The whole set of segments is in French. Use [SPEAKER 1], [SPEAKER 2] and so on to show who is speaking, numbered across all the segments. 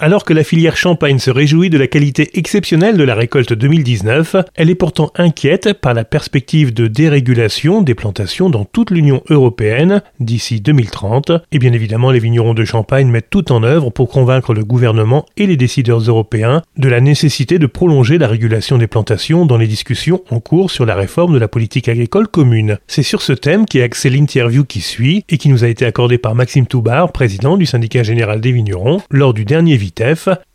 [SPEAKER 1] Alors que la filière champagne se réjouit de la qualité exceptionnelle de la récolte 2019, elle est pourtant inquiète par la perspective de dérégulation des plantations dans toute l'Union européenne d'ici 2030. Et bien évidemment, les vignerons de Champagne mettent tout en œuvre pour convaincre le gouvernement et les décideurs européens de la nécessité de prolonger la régulation des plantations dans les discussions en cours sur la réforme de la politique agricole commune. C'est sur ce thème qu'est axée l'interview qui suit et qui nous a été accordée par Maxime Toubar, président du syndicat général des vignerons, lors du dernier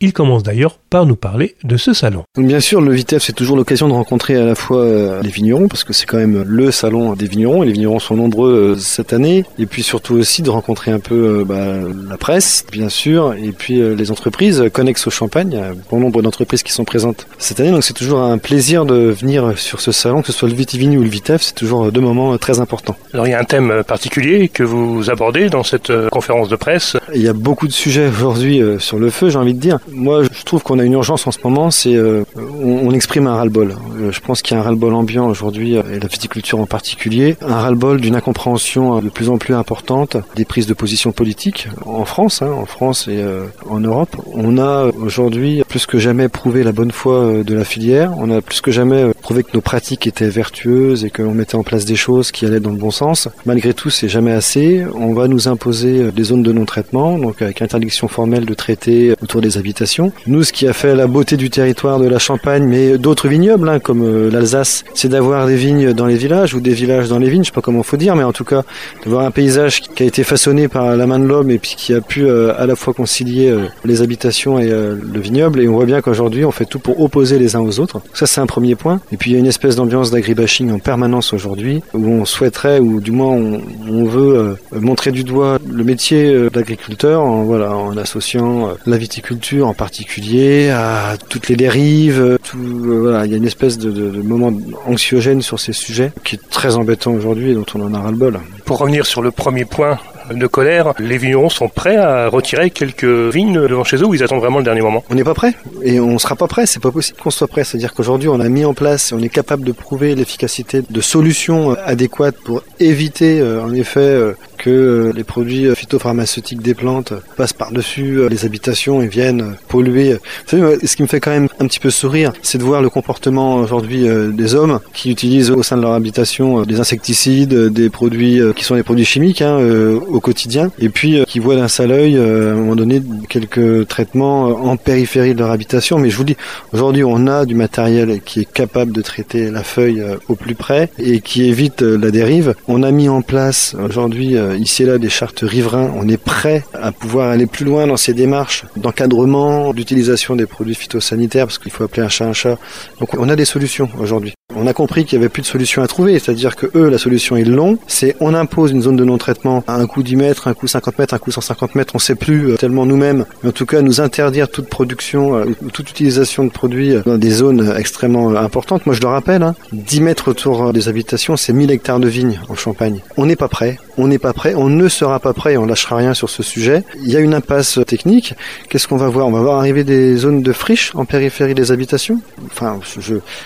[SPEAKER 1] il commence d'ailleurs par nous parler de ce salon.
[SPEAKER 2] Bien sûr, le VITEF, c'est toujours l'occasion de rencontrer à la fois euh, les vignerons, parce que c'est quand même le salon des vignerons, et les vignerons sont nombreux euh, cette année, et puis surtout aussi de rencontrer un peu euh, bah, la presse, bien sûr, et puis les entreprises connexes au champagne. Il y a un bon nombre d'entreprises qui sont présentes cette année, donc c'est toujours un plaisir de venir sur ce salon, que ce soit le Vitivini ou le VITEF, c'est toujours deux moments très importants.
[SPEAKER 1] Alors il y a un thème particulier que vous abordez dans cette conférence de presse
[SPEAKER 2] Il y a beaucoup de sujets aujourd'hui sur le feu j'ai envie de dire. Moi, je trouve qu'on a une urgence en ce moment, c'est euh, on, exprime un ras-le-bol. Euh, je pense qu'il y a un ras-le-bol ambiant aujourd'hui, euh, et la viticulture en particulier, un ras-le-bol d'une incompréhension de plus en plus importante des prises de position politiques en France, hein, en France et en Europe. On a aujourd'hui plus que jamais prouvé la bonne foi de la filière. On a plus que jamais prouvé que nos pratiques étaient vertueuses et qu'on mettait en place des choses qui allaient dans le bon sens. Malgré tout, c'est jamais assez. On va nous imposer des zones de non-traitement, donc avec interdiction formelle de traiter autour des habitations. Nous, ce qui a fait la beauté du territoire de la Champagne, mais d'autres vignobles, hein, comme euh, l'Alsace, c'est d'avoir des vignes dans les villages ou des villages dans les vignes, je sais pas comment faut dire, mais en tout cas, de voir un paysage qui a été façonné par la main de l'homme et puis qui a pu euh, à la fois concilier euh, les habitations et le vignoble. Et on voit bien qu'aujourd'hui, on fait tout pour opposer les uns aux autres. Ça, c'est un premier point. Et puis, il y a une espèce d'ambiance d'agribashing en permanence aujourd'hui, où on souhaiterait, ou du moins on, veut montrer du doigt le métier d'agriculteur en, voilà, en associant la viticulture en particulier, à toutes les dérives. Il y a une espèce de, de, de, moment anxiogène sur ces sujets qui est très embêtant aujourd'hui et dont on en a ras-le-bol.
[SPEAKER 1] Pour revenir sur le premier point de colère, les vignerons sont prêts à retirer quelques vignes devant chez eux ou ils attendent vraiment le dernier moment?
[SPEAKER 2] On n'est pas prêt et on sera pas prêt. C'est pas possible qu'on soit prêt. C'est-à-dire qu'aujourd'hui, on a mis en place, on est capable de prouver l'efficacité de solutions adéquates pour éviter, euh, en effet, euh, que euh, les produits phytopharmaceutiques des plantes passent par-dessus euh, les habitations et viennent euh, polluer. Ce qui me fait quand même un petit peu sourire, c'est de voir le comportement aujourd'hui des hommes qui utilisent au sein de leur habitation des insecticides, des produits qui sont des produits chimiques hein, au quotidien, et puis qui voient d'un sale œil à un moment donné quelques traitements en périphérie de leur habitation. Mais je vous dis, aujourd'hui, on a du matériel qui est capable de traiter la feuille au plus près et qui évite la dérive. On a mis en place aujourd'hui euh, ici et là des chartes riverains. On est prêt à pouvoir aller plus loin dans ces démarches d'encadrement, d'utilisation des produits phytosanitaires, parce qu'il faut appeler un chat un chat. Donc on a des solutions aujourd'hui. On a compris qu'il n'y avait plus de solution à trouver, c'est-à-dire que eux, la solution est longue, c'est on impose une zone de non-traitement à un coup 10 mètres, un coup 50 mètres, un coup 150 mètres, on ne sait plus euh, tellement nous-mêmes, mais en tout cas nous interdire toute production, euh, toute utilisation de produits dans des zones extrêmement importantes. Moi je le rappelle, 10 hein, mètres autour des habitations, c'est 1000 hectares de vignes en Champagne. On n'est pas prêt, on n'est pas prêt, on ne sera pas prêt, on lâchera rien sur ce sujet. Il y a une impasse technique. Qu'est-ce qu'on va voir? On va voir arriver des zones de friches en périphérie des habitations? Enfin,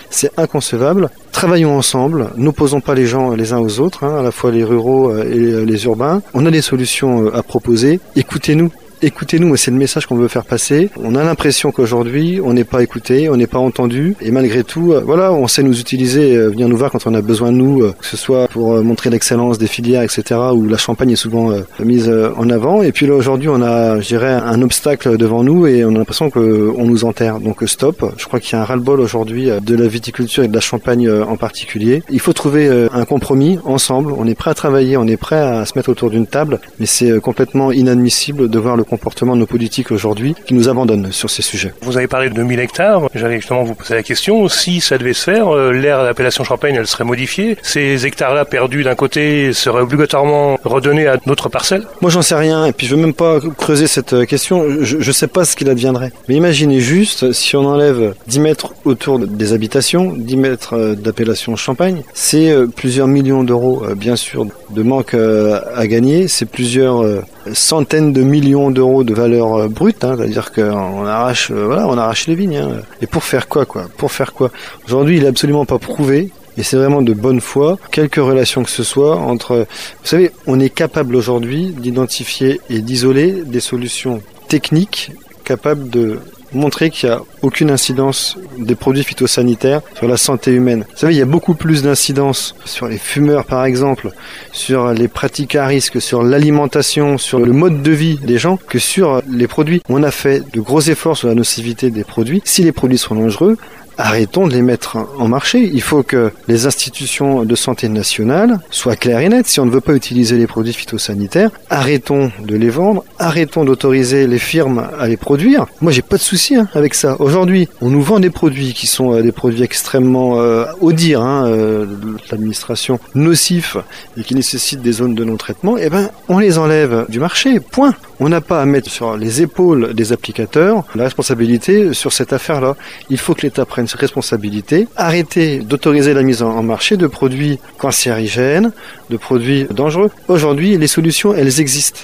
[SPEAKER 2] c'est inconcevable. Travaillons ensemble, n'opposons pas les gens les uns aux autres, hein, à la fois les ruraux et les urbains. On a des solutions euh, à proposer. Écoutez-nous écoutez-nous, c'est le message qu'on veut faire passer. On a l'impression qu'aujourd'hui, on n'est pas écouté, on n'est pas entendu, et malgré tout, euh, voilà, on sait nous utiliser, euh, venir nous voir quand on a besoin de nous, euh, que ce soit pour montrer l'excellence des filières, etc., où la Champagne est souvent mise en avant. Et puis là, aujourd'hui, on a, je dirais, un obstacle devant nous et on a l'impression qu'on nous enterre. Donc stop. Je crois qu'il y a un ras-le-bol aujourd'hui de la viticulture et de la Champagne en particulier. Il faut trouver un compromis ensemble. On est prêt à travailler, on est prêt à se mettre autour d'une table, mais c'est complètement inadmissible de voir le comportement de nos politiques aujourd'hui qui nous abandonnent sur ces sujets.
[SPEAKER 1] Vous avez parlé de 2000 hectares. J'allais justement vous poser la question. Si ça devait se faire, euh, l'ère d'appellation Champagne, elle serait modifiée. Ces hectares-là perdus d'un côté seraient obligatoirement redonnés à d'autres parcelles?
[SPEAKER 2] Moi, j'en sais rien. Et puis, je veux même pas creuser cette euh, question. Je ne sais pas ce qu'il adviendrait. Mais imaginez juste si on enlève 10 mètres autour des habitations, 10 mètres euh, d'appellation Champagne, c'est plusieurs millions d'euros, bien sûr, de manque à gagner. C'est plusieurs centaines de millions d'euros de valeur euh, brute, hein, c'est-à-dire qu'on arrache, euh, voilà, on arrache les vignes. Hein. Et pour faire quoi, quoi? Pour faire quoi? Aujourd'hui, il est absolument pas prouvé. Et c'est vraiment de bonne foi, quelques relations que ce soit entre... Vous savez, on est capable aujourd'hui d'identifier et d'isoler des solutions techniques capable de montrer qu'il n'y a aucune incidence des produits phytosanitaires sur la santé humaine. Vous savez, il y a beaucoup plus d'incidence sur les fumeurs, par exemple, sur les pratiques à risque, sur l'alimentation, sur le mode de vie des gens, que sur les produits. On a fait de gros efforts sur la nocivité des produits. Si les produits sont dangereux, arrêtons de les mettre en marché. Il faut que les institutions de santé nationale soient claires et nettes. Si on ne veut pas utiliser les produits phytosanitaires, arrêtons de les vendre, arrêtons d'autoriser les firmes à les produire. Moi, j'ai pas de souci hein, avec ça. Aujourd'hui, on nous vend des produits qui sont euh, des produits extrêmement, euh, au dire, hein, euh, l'administration, nocifs et qui nécessitent des zones de non-traitement. Eh ben, on les enlève du marché. Point. On n'a pas à mettre sur les épaules des applicateurs la responsabilité sur cette affaire-là. Il faut que l'État prenne responsabilité, arrêter d'autoriser la mise en marché de produits cancérigènes, de produits dangereux. Aujourd'hui, les solutions, elles existent.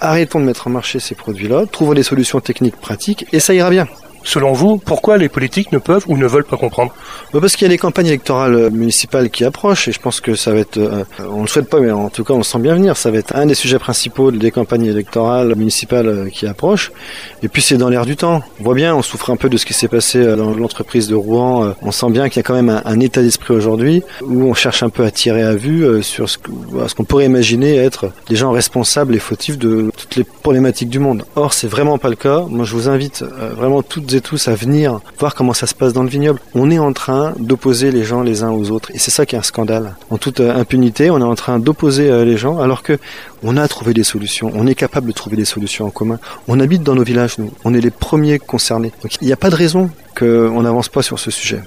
[SPEAKER 2] Arrêtons de mettre en marché ces produits-là, trouvons des solutions techniques pratiques et ça ira bien.
[SPEAKER 1] Selon vous, pourquoi les politiques ne peuvent ou ne veulent pas comprendre
[SPEAKER 2] bah, Parce qu'il y a les campagnes électorales municipales qui approchent et je pense que ça va être, euh, on ne le souhaite pas, mais en tout cas on le sent bien venir, ça va être un des sujets principaux des campagnes électorales municipales euh, qui approchent. Et puis c'est dans l'air du temps. On voit bien, on souffre un peu de ce qui s'est passé euh, dans l'entreprise de Rouen. On sent bien qu'il y a quand même un, état d'esprit aujourd'hui où on cherche un peu à tirer à vue sur ce qu'on pourrait imaginer être des gens responsables et fautifs de toutes les problématiques du monde. Or c'est vraiment pas le cas. Moi je vous invite vraiment toutes et tous à venir voir comment ça se passe dans le vignoble. On est en train d'opposer les gens les uns aux autres et c'est ça qui est un scandale. En toute euh, impunité, on est en train d'opposer euh, les gens alors que on a trouvé des solutions. On est capable de trouver des solutions en commun. On habite dans nos villages, nous. On est les premiers concernés. Il n'y a pas de raison qu'on n'avance pas sur ce sujet.